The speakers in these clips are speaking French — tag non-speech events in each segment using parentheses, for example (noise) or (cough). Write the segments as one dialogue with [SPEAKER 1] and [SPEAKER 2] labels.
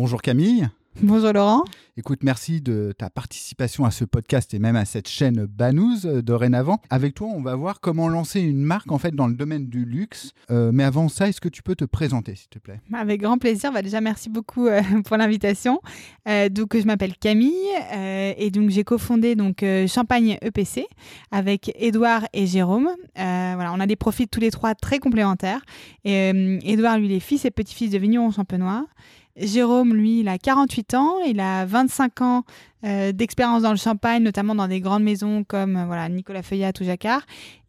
[SPEAKER 1] Bonjour Camille.
[SPEAKER 2] Bonjour Laurent.
[SPEAKER 1] Écoute, merci de ta participation à ce podcast et même à cette chaîne Banous euh, dorénavant. Avec toi, on va voir comment lancer une marque en fait dans le domaine du luxe. Euh, mais avant ça, est-ce que tu peux te présenter, s'il te plaît?
[SPEAKER 2] Avec grand plaisir. Bah, déjà, merci beaucoup euh, (laughs) pour l'invitation. donc, je m'appelle Camille et donc j'ai cofondé donc Champagne EPC avec Édouard et Jérôme. voilà, on a des profils tous les trois très complémentaires. Et Édouard, lui, il est fils et petit-fils de vignerons champenois. Jérôme, lui, il a 48 ans, il a 25 ans euh, d'expérience dans le champagne, notamment dans des grandes maisons comme euh, voilà, Nicolas Feuillat ou Jacquard.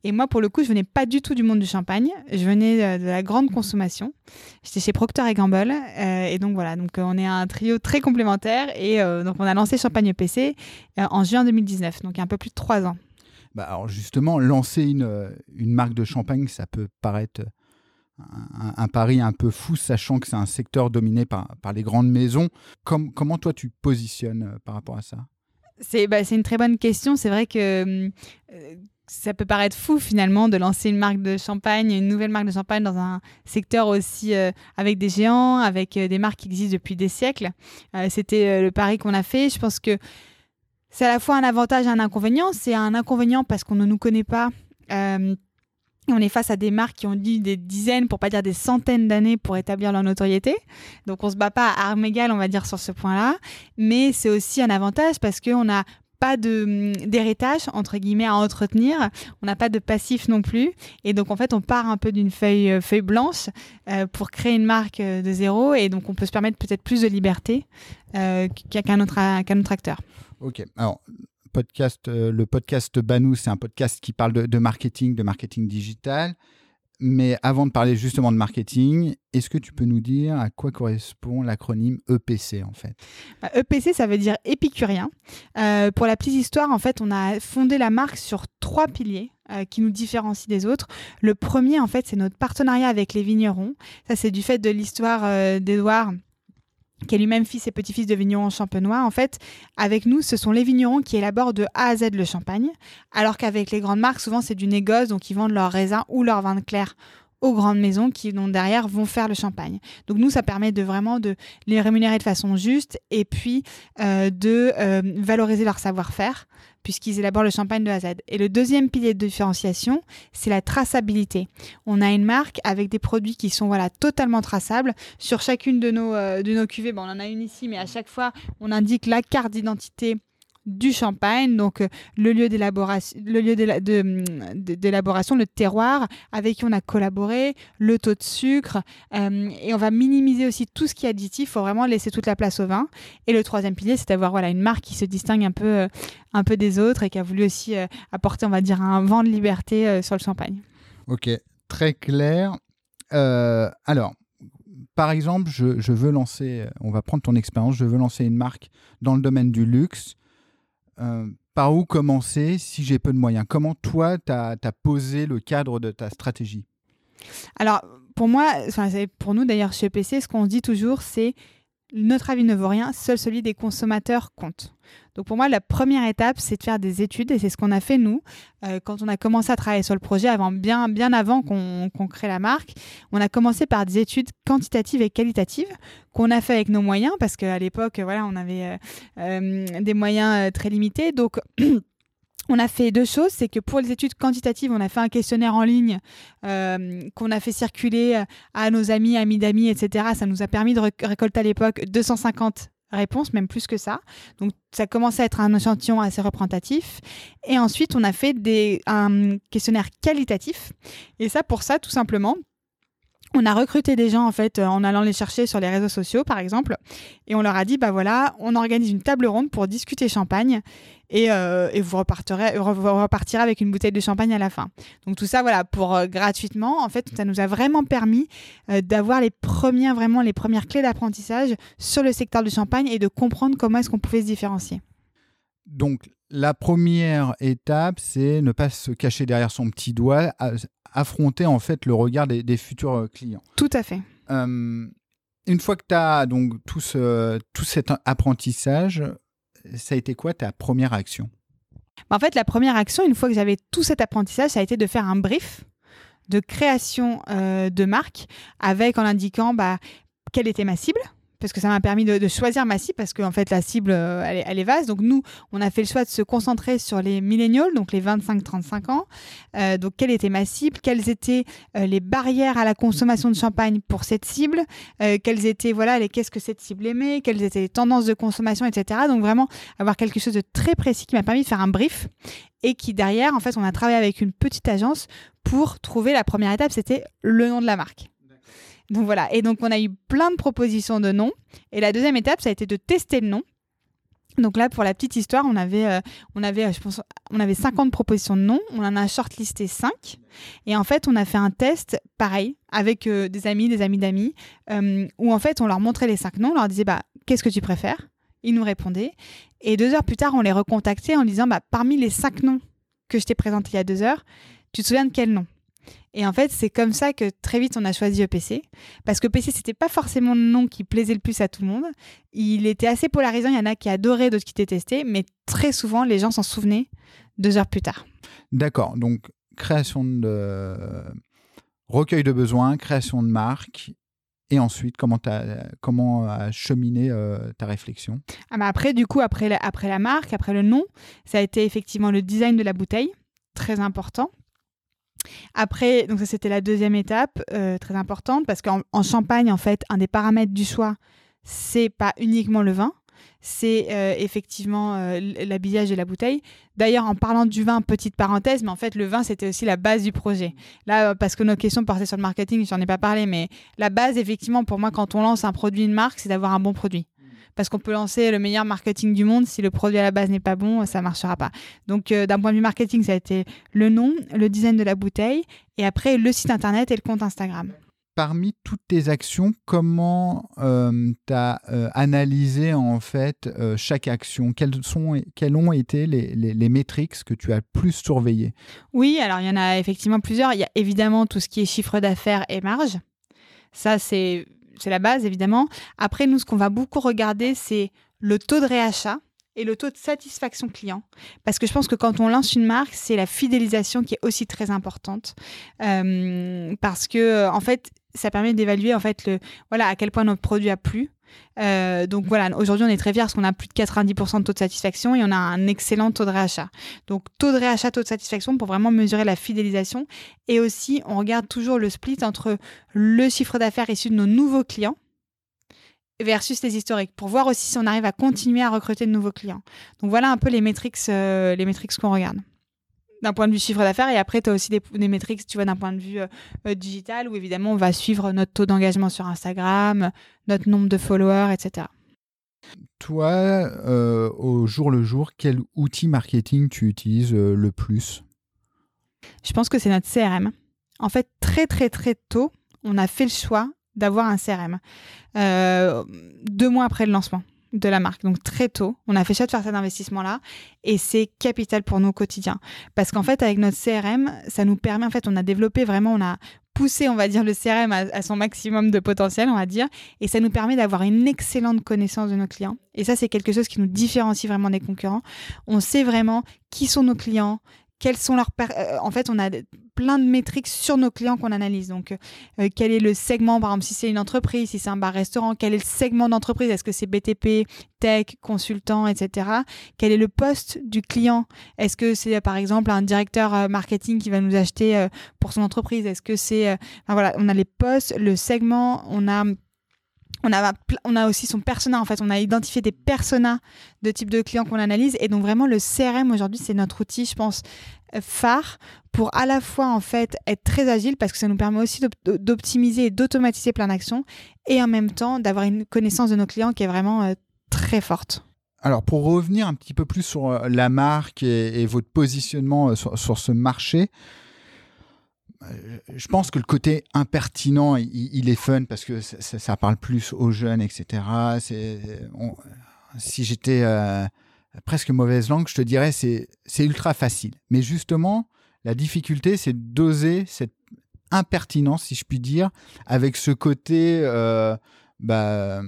[SPEAKER 2] Et moi, pour le coup, je venais pas du tout du monde du champagne. Je venais euh, de la grande consommation. J'étais chez Procter et Gamble. et donc voilà, donc on est un trio très complémentaire. Et donc on a lancé Champagne EPC en juin 2019, donc il y a un peu plus de trois ans.
[SPEAKER 1] Bah alors justement, lancer une, une marque de champagne, ça peut paraître un, pari un peu fou, sachant que c'est un secteur dominé par, par les grandes maisons. comment toi, tu positionnes euh, par rapport à ça?
[SPEAKER 2] C'est bah, une très bonne question. C'est vrai que euh, ça peut paraître fou finalement de lancer une marque de champagne, une nouvelle marque de champagne dans un secteur aussi euh, avec des géants, avec des marques qui existent depuis des siècles. C'était le pari qu'on a fait. Je pense que c'est à la fois un avantage et un inconvénient. C'est un inconvénient parce qu'on ne nous connaît pas on est face à des marques qui ont dit des dizaines, pour pas dire des centaines d'années pour établir leur notoriété. Donc on se bat pas à armes égales, on va dire, sur ce point-là. Mais c'est aussi un avantage parce qu'on n'a pas de d'héritage entre guillemets à entretenir, on n'a pas de passif non plus, et donc en fait on part un peu d'une feuille euh, blanche euh, pour créer une marque euh, de zéro, et donc on peut se permettre peut-être plus de liberté qu'un autre autre acteur.
[SPEAKER 1] Ok, alors podcast, euh, le podcast Banou, c'est un podcast qui parle de, marketing, de marketing digital. Mais avant de parler justement de marketing, est-ce que tu peux nous dire à quoi correspond l'acronyme EPC en fait?
[SPEAKER 2] EPC, bah, e ça veut dire épicurien. Euh, pour la petite histoire, en fait, on a fondé la marque sur trois piliers euh, qui nous différencient des autres. Le premier, en fait, c'est notre partenariat avec les vignerons. Ça, c'est du fait de l'histoire d'Edouard qui est lui-même fils et petit-fils de vignerons champenois, en fait, avec nous, ce sont les vignerons qui élaborent de A à Z le champagne, alors qu'avec les grandes marques, souvent c'est du négoce, donc ils vendent leurs raisins ou leurs vins de clair aux grandes maisons qui, donc, derrière, vont faire le champagne. Donc nous, ça permet de vraiment de les rémunérer de façon juste et puis euh, de euh, valoriser leur savoir-faire puisqu'ils élaborent le champagne de A à Z. Et le deuxième pilier de différenciation, c'est la traçabilité. On a une marque avec des produits qui sont voilà totalement traçables sur chacune de nos euh, cuvées. Bon, on en a une ici, mais à chaque fois, on indique la carte d'identité du champagne, donc euh, le lieu d'élaboration, le lieu d'élaboration, le terroir avec qui on a collaboré, le taux de sucre, euh, et on va minimiser aussi tout ce qui est additif. Il faut vraiment laisser toute la place au vin. Et le troisième pilier, c'est d'avoir voilà une marque qui se distingue un peu, euh, un peu des autres et qui a voulu aussi apporter, on va dire, un vent de liberté sur le champagne.
[SPEAKER 1] Ok, très clair. alors, par exemple, je, veux lancer, on va prendre ton expérience, je veux lancer une marque dans le domaine du luxe. Euh, par où commencer si j'ai peu de moyens? Comment toi, tu as, posé le cadre de ta stratégie?
[SPEAKER 2] Alors, pour moi, pour nous d'ailleurs chez PC, ce qu'on dit toujours, c'est notre avis ne vaut rien, seul celui des consommateurs compte. Donc pour moi, la première étape, c'est de faire des études et c'est ce qu'on a fait nous euh, quand on a commencé à travailler sur le projet, avant, bien, bien avant qu'on crée la marque. On a commencé par des études quantitatives et qualitatives qu'on a fait avec nos moyens parce qu'à l'époque, voilà, on avait euh, euh, des moyens très limités. Donc (clears throat) on a fait deux choses, c'est que pour les études quantitatives, on a fait un questionnaire en ligne euh, qu'on a fait circuler euh, à nos amis, amis d'amis, etc. Ça nous a permis de récolter à l'époque 250 réponses, même plus que ça. Donc ça commençait à être un échantillon assez représentatif. Et ensuite, on a fait des, un questionnaire qualitatif. Et ça, pour ça, tout simplement, on a recruté des gens en fait en allant les chercher sur les réseaux sociaux par exemple et on leur a dit bah voilà on organise une table ronde pour discuter champagne et, vous repartirez repartirez avec une bouteille de champagne à la fin. Donc tout ça voilà pour gratuitement en fait ça nous a vraiment permis d'avoir les premières vraiment les premières clés d'apprentissage sur le secteur du champagne et de comprendre comment est-ce qu'on pouvait se différencier.
[SPEAKER 1] Donc la première étape, c'est ne pas se cacher derrière son petit doigt, affronter en fait le regard des, futurs euh, clients.
[SPEAKER 2] Tout à fait.
[SPEAKER 1] une fois que tu as donc tout, ce, tout cet apprentissage, ça a été quoi ta première action?
[SPEAKER 2] Bah, En fait, la première action, une fois que j'avais tout cet apprentissage, ça a été de faire un brief de création euh, de marque avec en indiquant bah, quelle était ma cible, parce que ça m'a permis de, choisir ma cible, parce qu'en fait, la cible, euh, elle, est vaste. Donc, nous, on a fait le choix de se concentrer sur les millénials, donc les 25-35 ans. Euh, donc, quelle était ma cible? Quelles étaient euh, les barrières à la consommation de champagne pour cette cible? Quelles étaient, voilà, les qu'est-ce que cette cible aimait? Quelles étaient les tendances de consommation, etc. Donc, vraiment, avoir quelque chose de très précis qui m'a permis de faire un brief et qui, derrière, en fait, on a travaillé avec une petite agence pour trouver la première étape, c'était le nom de la marque. Donc voilà. Et donc on a eu plein de propositions de noms. Et la deuxième étape, ça a été de tester le nom. Donc là, pour la petite histoire, on avait, euh, on avait, euh, je pense, on avait 50 propositions de noms. On en a shortlisté 5. Et en fait, on a fait un test pareil avec euh, des amis, des amis d'amis, où en fait, on leur montrait les 5 noms. On leur disait, bah, qu'est-ce que tu préfères? Ils nous répondaient. Et deux heures plus tard, on les recontactait en disant, bah, parmi les 5 noms que je t'ai présentés il y a deux heures, tu te souviens de quel nom? Et en fait, c'est comme ça que très vite on a choisi EPC. Parce que EPC, c'était pas forcément le nom qui plaisait le plus à tout le monde. Il était assez polarisant. Il y en a qui adoraient, d'autres qui détestaient. Mais très souvent, les gens s'en souvenaient deux heures plus tard.
[SPEAKER 1] D'accord. Donc, création de recueil de besoins, création de marque. Et ensuite, comment tu comment a cheminé euh, ta réflexion?
[SPEAKER 2] Ah bah Après, du coup, après après la marque, après le nom, ça a été effectivement le design de la bouteille, très important. Après, donc ça c'était la deuxième étape, euh, très importante, parce qu'en Champagne, en fait, un des paramètres du choix, c'est pas uniquement le vin, c'est euh, effectivement euh, l'habillage de la bouteille. D'ailleurs, en parlant du vin, petite parenthèse, mais en fait, le vin, c'était aussi la base du projet. Là, parce que nos questions portaient sur le marketing, j'en ai pas parlé, mais la base, effectivement, pour moi, quand on lance un produit, une marque, c'est d'avoir un bon produit parce qu'on peut lancer le meilleur marketing du monde. Si le produit à la base n'est pas bon, ça ne marchera pas. Donc, euh, d'un point de vue marketing, ça a été le nom, le design de la bouteille et après le site internet et le compte Instagram
[SPEAKER 1] parmi toutes tes actions, comment euh, tu as euh, analysé en fait chaque action? Quelles, sont, quelles ont été les, les, les métriques que tu as le plus surveillées?
[SPEAKER 2] Oui, alors il y en a effectivement plusieurs. Il y a évidemment tout ce qui est chiffre d'affaires et marge. Ça, c'est c'est la base évidemment. Après, nous, ce qu'on va beaucoup regarder, c'est le taux de réachat et le taux de satisfaction client. Parce que je pense que quand on lance une marque, c'est la fidélisation qui est aussi très importante. Euh, parce que, en fait, ça permet d'évaluer en fait le, voilà, à quel point notre produit a plu. Euh, donc voilà, aujourd'hui on est très fiers parce qu'on a plus de 90% de taux de satisfaction et on a un excellent taux de réachat. Donc taux de réachat, taux de satisfaction pour vraiment mesurer la fidélisation. Et aussi, on regarde toujours le split entre le chiffre d'affaires issu de nos nouveaux clients versus les historiques pour voir aussi si on arrive à continuer à recruter de nouveaux clients. Donc voilà un peu les métriques, euh, les métriques qu'on regarde d'un point de vue chiffre d'affaires et après tu as aussi des, des métriques tu vois d'un point de vue euh, euh, digital où évidemment on va suivre notre taux d'engagement sur Instagram, notre nombre de followers, etc.
[SPEAKER 1] Toi, euh, au jour le jour, quel outil marketing tu utilises le plus?
[SPEAKER 2] Je pense que c'est notre CRM. En fait, très très très tôt, on a fait le choix d'avoir un CRM. deux mois après le lancement de la marque. Donc très tôt, on a fait choix de faire cet investissement-là et c'est capital pour nous au quotidien. Parce qu'en fait, avec notre CRM, ça nous permet, en fait, on a développé vraiment, on a poussé, on va dire, le CRM à, son maximum de potentiel, on va dire, et ça nous permet d'avoir une excellente connaissance de nos clients. Et ça, c'est quelque chose qui nous différencie vraiment des concurrents. On sait vraiment qui sont nos clients, quels sont leurs... Euh, en fait, on a plein de métriques sur nos clients qu'on analyse. Donc, euh, quel est le segment, par exemple, si c'est une entreprise, si c'est un bar-restaurant, quel est le segment d'entreprise? Est-ce que c'est BTP, tech, consultant, etc. Quel est le poste du client? Est-ce que c'est, par exemple, un directeur euh, marketing qui va nous acheter pour son entreprise? Est-ce que c'est... Voilà, on a les postes, le segment, on a on a, aussi son persona en fait, on a identifié des personas de type de clients qu'on analyse et donc vraiment le CRM aujourd'hui c'est notre outil je pense phare pour à la fois en fait être très agile parce que ça nous permet aussi d'optimiser et d'automatiser plein d'actions et en même temps d'avoir une connaissance de nos clients qui est vraiment euh, très forte.
[SPEAKER 1] Alors pour revenir un petit peu plus sur euh, la marque et, votre positionnement euh, sur, ce marché, je pense que le côté impertinent, il, est fun parce que ça, parle plus aux jeunes, etc. si j'étais presque mauvaise langue, je te dirais c'est c'est ultra facile. Mais justement, la difficulté, c'est d'oser cette impertinence, si je puis dire, avec ce côté euh, bah,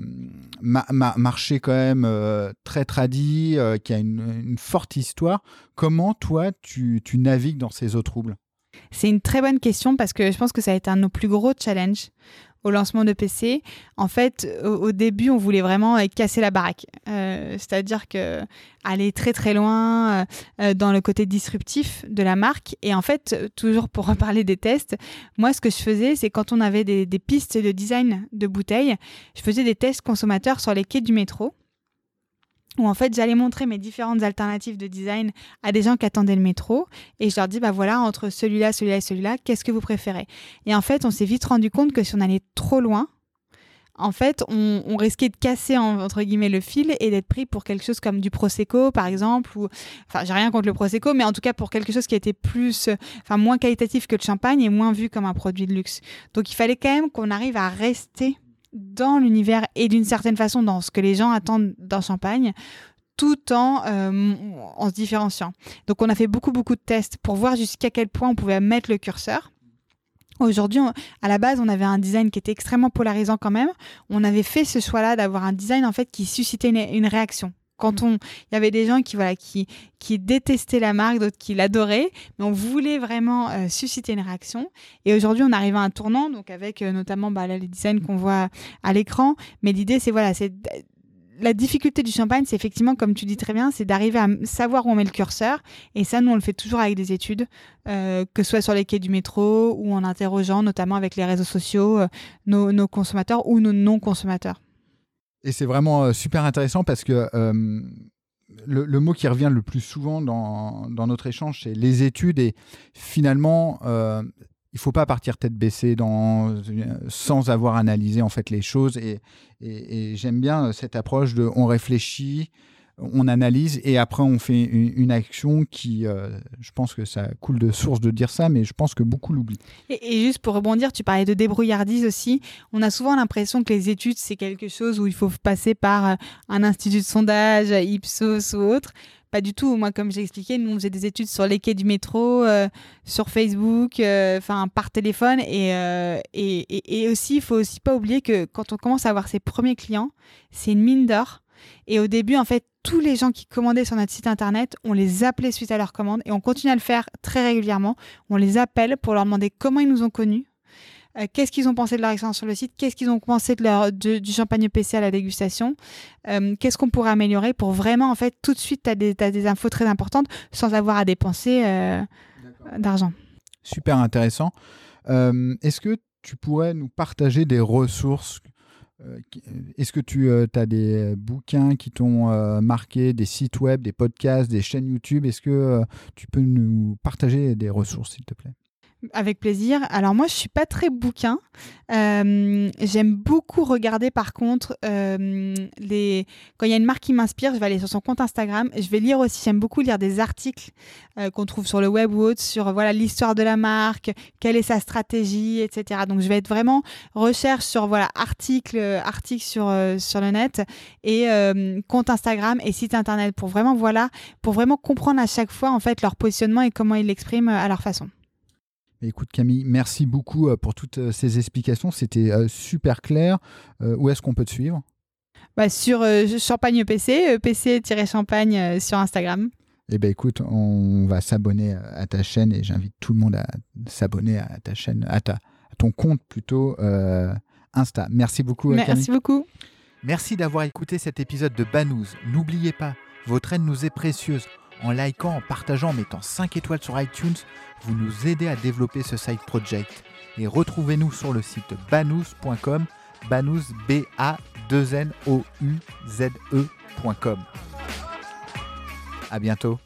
[SPEAKER 1] marché quand même euh, très tradit, euh, qui a une, forte histoire. Comment toi, tu navigues dans ces eaux troubles?
[SPEAKER 2] C'est une très bonne question parce que je pense que ça a été un de nos plus gros challenges au lancement de PC, en fait, au, début, on voulait vraiment euh, casser la baraque. Euh, c'est-à-dire que aller très très loin euh, dans le côté disruptif de la marque. Et en fait, toujours pour (laughs) reparler des tests, moi, ce que je faisais, c'est quand on avait des pistes de design de bouteilles, je faisais des tests consommateurs sur les quais du métro où en fait j'allais montrer mes différentes alternatives de design à des gens qui attendaient le métro et je leur dis bah voilà entre celui-là, celui-là et celui-là, qu'est-ce que vous préférez? Et en fait on s'est vite rendu compte que si on allait trop loin, en fait on, risquait de casser entre guillemets le fil et d'être pris pour quelque chose comme du prosecco par exemple ou enfin j'ai rien contre le prosecco mais en tout cas pour quelque chose qui était plus enfin moins qualitatif que le champagne et moins vu comme un produit de luxe. Donc il fallait quand même qu'on arrive à rester dans l'univers et d'une certaine façon dans ce que les gens attendent d'un champagne tout en, euh, en se différenciant. Donc on a fait beaucoup beaucoup de tests pour voir jusqu'à quel point on pouvait mettre le curseur. Aujourd'hui, à la base, on avait un design qui était extrêmement polarisant quand même. On avait fait ce choix-là d'avoir un design en fait qui suscitait une réaction. Quand on, il y avait des gens qui voilà qui qui détestaient la marque, d'autres qui l'adoraient, mais on voulait vraiment euh, susciter une réaction. Et aujourd'hui, on arrive à un tournant, donc avec euh, notamment bah, les designs qu'on voit à l'écran. Mais l'idée, c'est voilà, c'est la difficulté du champagne, c'est effectivement, comme tu dis très bien, c'est d'arriver à savoir où on met le curseur. Et ça, nous, on le fait toujours avec des études, euh, que ce soit sur les quais du métro ou en interrogeant, notamment avec les réseaux sociaux, nos consommateurs ou nos non-consommateurs.
[SPEAKER 1] Et c'est vraiment euh, super intéressant parce que euh, le, mot qui revient le plus souvent dans, dans notre échange, c'est les études. Et finalement, euh, il ne faut pas partir tête baissée dans, sans avoir analysé en fait les choses. Et, et j'aime bien cette approche de on réfléchit, on analyse et après on fait une, action qui, euh, je pense que ça coule de source de dire ça, mais je pense que beaucoup l'oublient.
[SPEAKER 2] Et, juste pour rebondir, tu parlais de débrouillardise aussi. On a souvent l'impression que les études, c'est quelque chose où il faut passer par euh, un institut de sondage, Ipsos ou autre. Pas du tout. Moi, comme j'ai expliqué, nous, on faisait des études sur les quais du métro, euh, sur Facebook, enfin par téléphone. Et, et, et aussi, il faut aussi pas oublier que quand on commence à avoir ses premiers clients, c'est une mine d'or et au début, en fait, tous les gens qui commandaient sur notre site internet, on les appelait suite à leur commande et on continue à le faire très régulièrement. On les appelle pour leur demander comment ils nous ont connus, euh, qu'est-ce qu'ils ont pensé de leur expérience sur le site, qu'est-ce qu'ils ont pensé de leur, du champagne PC à la dégustation, euh, qu'est-ce qu'on pourrait améliorer pour vraiment, en fait, tout de suite, tu as, des infos très importantes sans avoir à dépenser euh, d'argent.
[SPEAKER 1] Super intéressant. Est-ce que tu pourrais nous partager des ressources est-ce que tu euh, as des bouquins qui t'ont euh, marqué, des sites web, des podcasts, des chaînes YouTube? Est-ce que tu peux nous partager des ressources, s'il te plaît?
[SPEAKER 2] Avec plaisir. Alors moi, je suis pas très bouquin. Euh, j'aime beaucoup regarder par contre euh, les quand il y a une marque qui m'inspire, je vais aller sur son compte Instagram. Je vais lire aussi. J'aime beaucoup lire des articles euh, qu'on trouve sur le web ou autre sur voilà l'histoire de la marque, quelle est sa stratégie, etc. Donc je vais être vraiment recherche sur voilà articles, articles sur sur le net et compte Instagram et site internet pour vraiment voilà pour vraiment comprendre à chaque fois en fait leur positionnement et comment ils l'expriment à leur façon.
[SPEAKER 1] Écoute Camille, merci beaucoup euh, pour toutes euh, ces explications. C'était euh, super clair. Où est-ce qu'on peut te suivre?
[SPEAKER 2] Bah, Sur Champagne PC, PC-champagne sur Instagram.
[SPEAKER 1] Eh bien écoute, on va s'abonner à ta chaîne et j'invite tout le monde à s'abonner à ta chaîne, à, ta, à ton compte plutôt Insta. Merci beaucoup.
[SPEAKER 2] Merci
[SPEAKER 1] Camille.
[SPEAKER 2] beaucoup.
[SPEAKER 1] Merci d'avoir écouté cet épisode de Banous. N'oubliez pas, votre aide nous est précieuse. En likant, en partageant, en mettant 5 étoiles sur iTunes, vous nous aidez à développer ce side project. Et retrouvez-nous sur le site banous.com, banouz, b a 2 n o u z e.com. À bientôt.